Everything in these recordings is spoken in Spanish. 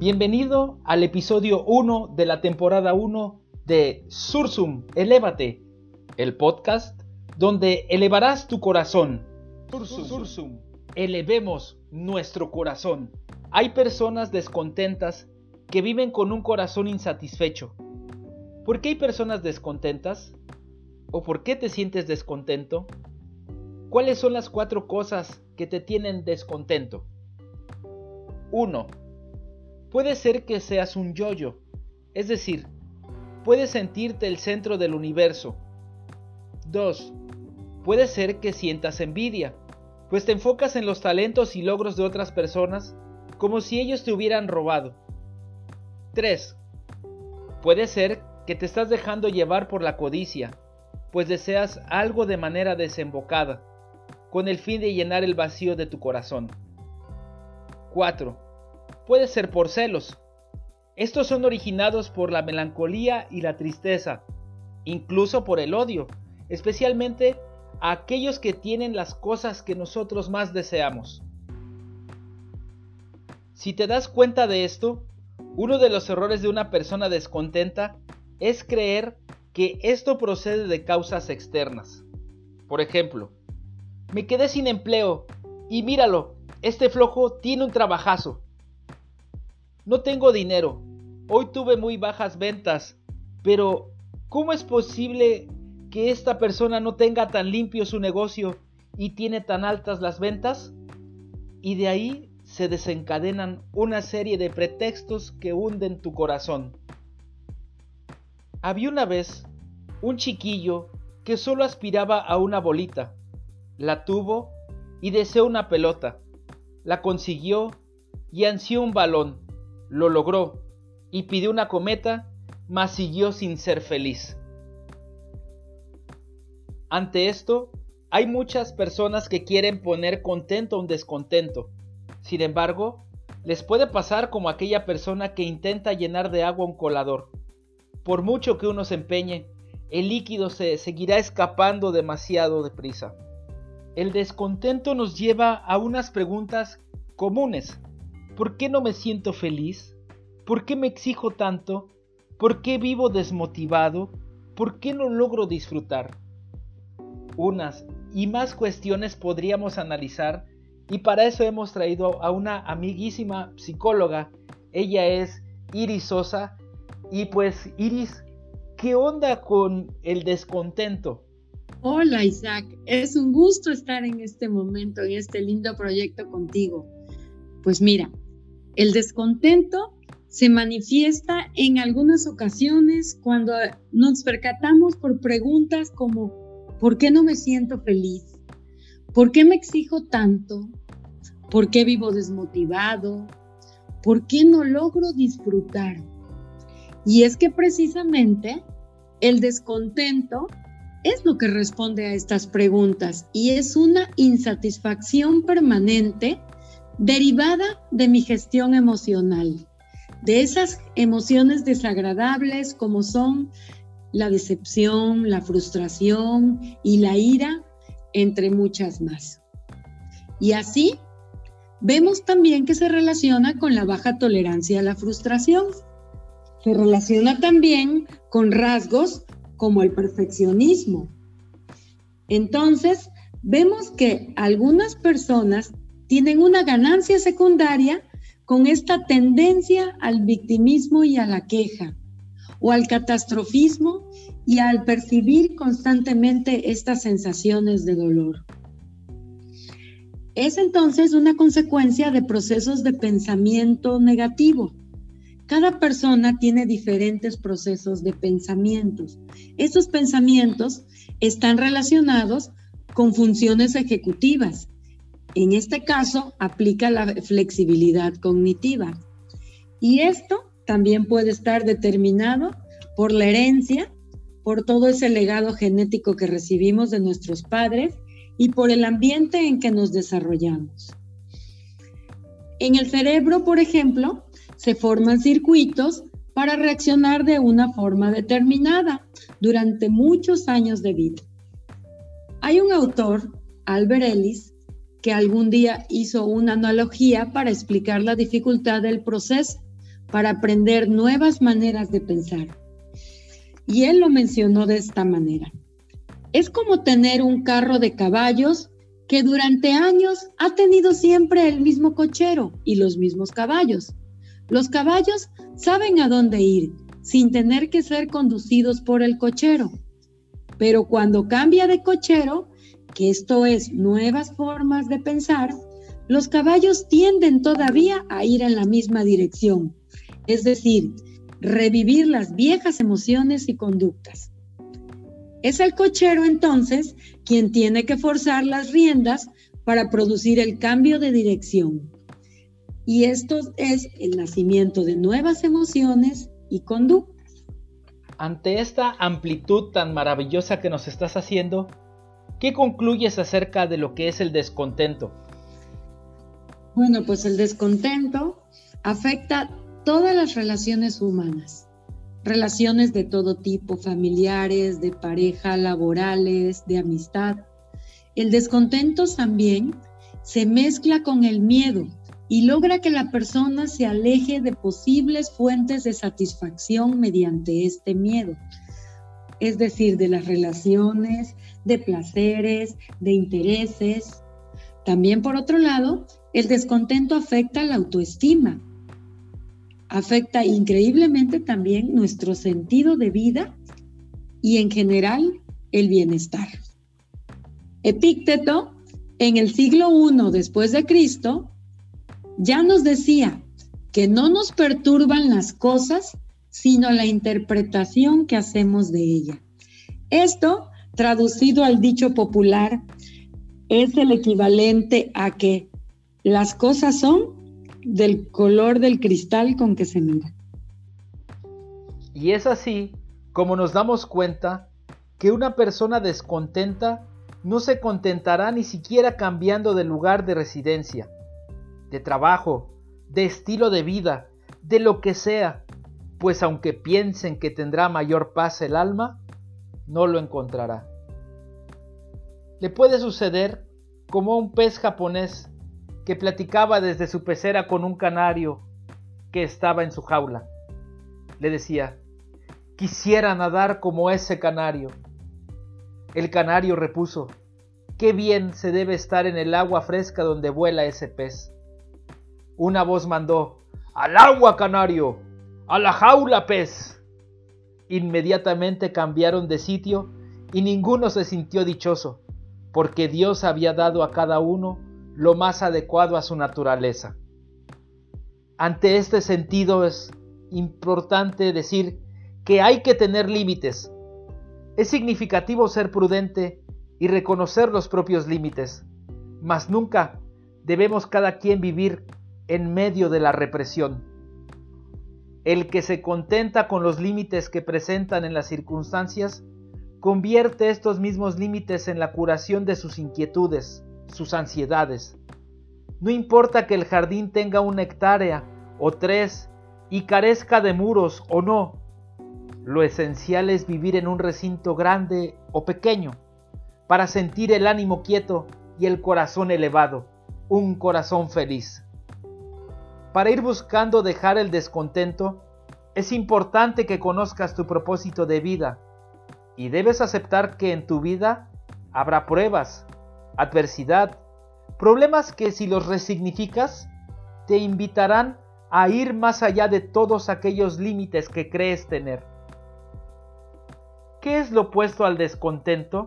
Bienvenido al episodio 1 de la temporada 1 de Sursum, Elévate, el podcast donde elevarás tu corazón. Sursum, Sursum, elevemos nuestro corazón. Hay personas descontentas que viven con un corazón insatisfecho. ¿Por qué hay personas descontentas? ¿O por qué te sientes descontento? ¿Cuáles son las cuatro cosas que te tienen descontento? 1. Puede ser que seas un yoyo, es decir, puedes sentirte el centro del universo. 2. Puede ser que sientas envidia, pues te enfocas en los talentos y logros de otras personas como si ellos te hubieran robado. 3. Puede ser que te estás dejando llevar por la codicia, pues deseas algo de manera desembocada, con el fin de llenar el vacío de tu corazón. 4. Puede ser por celos. Estos son originados por la melancolía y la tristeza, incluso por el odio, especialmente a aquellos que tienen las cosas que nosotros más deseamos. Si te das cuenta de esto, uno de los errores de una persona descontenta es creer que esto procede de causas externas. Por ejemplo, me quedé sin empleo y míralo, este flojo tiene un trabajazo. No tengo dinero, hoy tuve muy bajas ventas, pero ¿cómo es posible que esta persona no tenga tan limpio su negocio y tiene tan altas las ventas? Y de ahí se desencadenan una serie de pretextos que hunden tu corazón. Había una vez un chiquillo que solo aspiraba a una bolita. La tuvo y deseó una pelota. La consiguió y ansió un balón. Lo logró y pidió una cometa, mas siguió sin ser feliz. Ante esto, hay muchas personas que quieren poner contento a un descontento. Sin embargo, les puede pasar como aquella persona que intenta llenar de agua un colador. Por mucho que uno se empeñe, el líquido se seguirá escapando demasiado deprisa. El descontento nos lleva a unas preguntas comunes. ¿Por qué no me siento feliz? ¿Por qué me exijo tanto? ¿Por qué vivo desmotivado? ¿Por qué no logro disfrutar? Unas y más cuestiones podríamos analizar y para eso hemos traído a una amiguísima psicóloga. Ella es Iris Sosa. Y pues Iris, ¿qué onda con el descontento? Hola Isaac, es un gusto estar en este momento, en este lindo proyecto contigo. Pues mira, el descontento se manifiesta en algunas ocasiones cuando nos percatamos por preguntas como, ¿por qué no me siento feliz? ¿Por qué me exijo tanto? ¿Por qué vivo desmotivado? ¿Por qué no logro disfrutar? Y es que precisamente el descontento es lo que responde a estas preguntas y es una insatisfacción permanente derivada de mi gestión emocional, de esas emociones desagradables como son la decepción, la frustración y la ira, entre muchas más. Y así Vemos también que se relaciona con la baja tolerancia a la frustración. Se relaciona también con rasgos como el perfeccionismo. Entonces, vemos que algunas personas tienen una ganancia secundaria con esta tendencia al victimismo y a la queja, o al catastrofismo y al percibir constantemente estas sensaciones de dolor. Es entonces una consecuencia de procesos de pensamiento negativo. Cada persona tiene diferentes procesos de pensamientos. Estos pensamientos están relacionados con funciones ejecutivas. En este caso, aplica la flexibilidad cognitiva. Y esto también puede estar determinado por la herencia, por todo ese legado genético que recibimos de nuestros padres y por el ambiente en que nos desarrollamos. En el cerebro, por ejemplo, se forman circuitos para reaccionar de una forma determinada durante muchos años de vida. Hay un autor, Albert Ellis, que algún día hizo una analogía para explicar la dificultad del proceso, para aprender nuevas maneras de pensar. Y él lo mencionó de esta manera. Es como tener un carro de caballos que durante años ha tenido siempre el mismo cochero y los mismos caballos. Los caballos saben a dónde ir sin tener que ser conducidos por el cochero. Pero cuando cambia de cochero, que esto es nuevas formas de pensar, los caballos tienden todavía a ir en la misma dirección, es decir, revivir las viejas emociones y conductas. Es el cochero entonces quien tiene que forzar las riendas para producir el cambio de dirección. Y esto es el nacimiento de nuevas emociones y conductas. Ante esta amplitud tan maravillosa que nos estás haciendo, ¿qué concluyes acerca de lo que es el descontento? Bueno, pues el descontento afecta todas las relaciones humanas, relaciones de todo tipo, familiares, de pareja, laborales, de amistad. El descontento también se mezcla con el miedo y logra que la persona se aleje de posibles fuentes de satisfacción mediante este miedo, es decir, de las relaciones, de placeres, de intereses. También, por otro lado, el descontento afecta la autoestima, afecta increíblemente también nuestro sentido de vida y en general el bienestar. Epícteto, en el siglo I después de Cristo, ya nos decía que no nos perturban las cosas, sino la interpretación que hacemos de ella. Esto, traducido al dicho popular, es el equivalente a que las cosas son del color del cristal con que se mira. Y es así como nos damos cuenta que una persona descontenta no se contentará ni siquiera cambiando de lugar de residencia, de trabajo, de estilo de vida, de lo que sea, pues aunque piensen que tendrá mayor paz el alma, no lo encontrará. Le puede suceder como a un pez japonés que platicaba desde su pecera con un canario que estaba en su jaula. Le decía, quisiera nadar como ese canario. El canario repuso, qué bien se debe estar en el agua fresca donde vuela ese pez. Una voz mandó, al agua, canario, a la jaula, pez. Inmediatamente cambiaron de sitio y ninguno se sintió dichoso, porque Dios había dado a cada uno lo más adecuado a su naturaleza. Ante este sentido es importante decir que hay que tener límites. Es significativo ser prudente y reconocer los propios límites, mas nunca debemos cada quien vivir en medio de la represión. El que se contenta con los límites que presentan en las circunstancias, convierte estos mismos límites en la curación de sus inquietudes, sus ansiedades. No importa que el jardín tenga una hectárea o tres y carezca de muros o no. Lo esencial es vivir en un recinto grande o pequeño para sentir el ánimo quieto y el corazón elevado, un corazón feliz. Para ir buscando dejar el descontento, es importante que conozcas tu propósito de vida y debes aceptar que en tu vida habrá pruebas, adversidad, problemas que si los resignificas, te invitarán a ir más allá de todos aquellos límites que crees tener. ¿Qué es lo opuesto al descontento?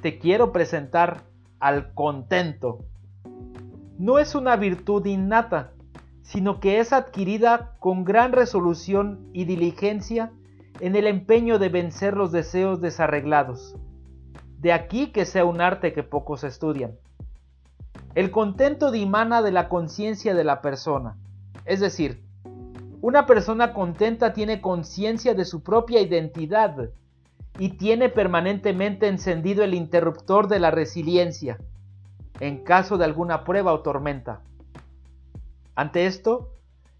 Te quiero presentar al contento. No es una virtud innata, sino que es adquirida con gran resolución y diligencia en el empeño de vencer los deseos desarreglados. De aquí que sea un arte que pocos estudian. El contento dimana de la conciencia de la persona. Es decir, una persona contenta tiene conciencia de su propia identidad y tiene permanentemente encendido el interruptor de la resiliencia en caso de alguna prueba o tormenta. Ante esto,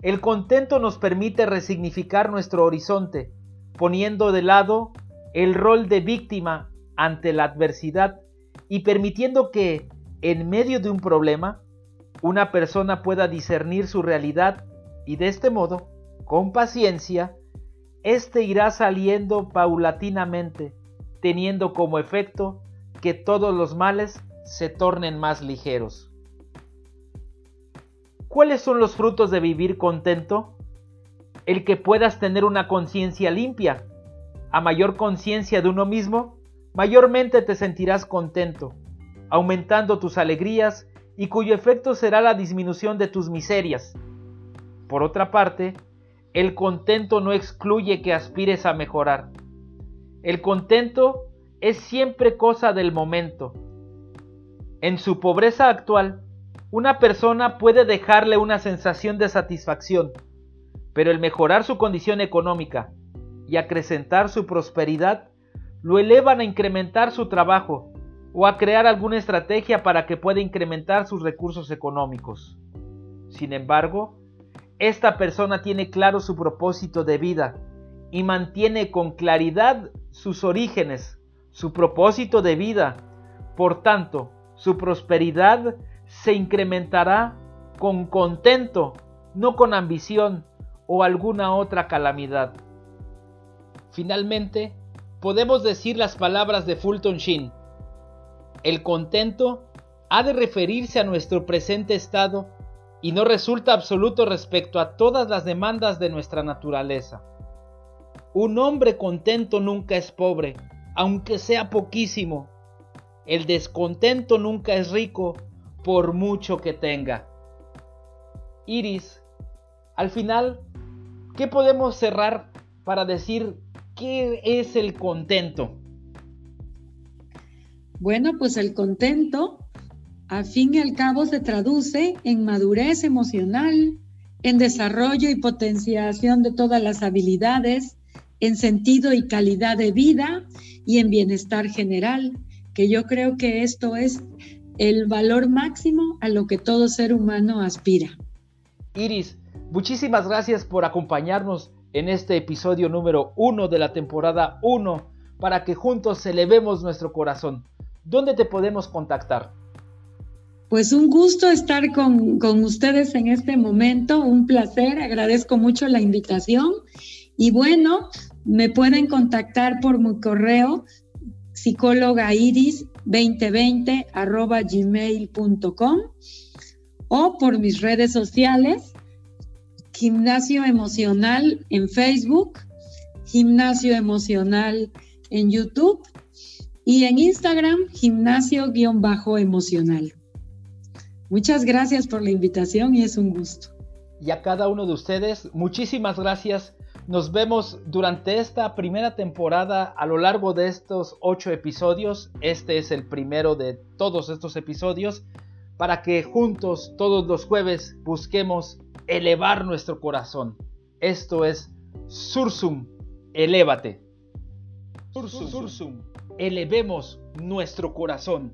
el contento nos permite resignificar nuestro horizonte, poniendo de lado el rol de víctima ante la adversidad y permitiendo que, en medio de un problema, una persona pueda discernir su realidad Y de este modo, con paciencia, éste irá saliendo paulatinamente, teniendo como efecto que todos los males se tornen más ligeros. ¿Cuáles son los frutos de vivir contento? El que puedas tener una conciencia limpia. A mayor conciencia de uno mismo, mayormente te sentirás contento, aumentando tus alegrías y cuyo efecto será la disminución de tus miserias. Por otra parte, el contento no excluye que aspires a mejorar. El contento es siempre cosa del momento. En su pobreza actual, una persona puede dejarle una sensación de satisfacción, pero el mejorar su condición económica y acrecentar su prosperidad lo elevan a incrementar su trabajo o a crear alguna estrategia para que pueda incrementar sus recursos económicos. Sin embargo, esta persona tiene claro su propósito de vida y mantiene con claridad sus orígenes, su propósito de vida. Por tanto, su prosperidad se incrementará con contento, no con ambición o alguna otra calamidad. Finalmente, podemos decir las palabras de Fulton Sheen. El contento ha de referirse a nuestro presente estado y no resulta absoluto respecto a todas las demandas de nuestra naturaleza. Un hombre contento nunca es pobre, aunque sea poquísimo. El descontento nunca es rico, por mucho que tenga. Iris, al final, ¿qué podemos cerrar para decir qué es el contento? Bueno, pues el contento, al fin y al cabo, se traduce en madurez emocional, en desarrollo y potenciación de todas las habilidades, en sentido y calidad de vida y en bienestar general, que yo creo que esto es el valor máximo a lo que todo ser humano aspira. Iris, muchísimas gracias por acompañarnos en este episodio número uno de la temporada 1 para que juntos elevemos nuestro corazón. ¿Dónde te podemos contactar? Pues un gusto estar con, con, ustedes en este momento, un placer, agradezco mucho la invitación y bueno, me pueden contactar por mi correo psicóloga iris 2020 arroba gmail.com o por mis redes sociales, Gimnasio Emocional en Facebook, Gimnasio Emocional en YouTube y en Instagram, Gimnasio-emocional. Muchas gracias por la invitación y es un gusto. Y a cada uno de ustedes, muchísimas gracias nos vemos durante esta primera temporada a lo largo de estos ocho episodios. Este es el primero de todos estos episodios para que juntos todos los jueves busquemos elevar nuestro corazón. Esto es Sursum, elévate. Sursum, Sursum, elevemos nuestro corazón.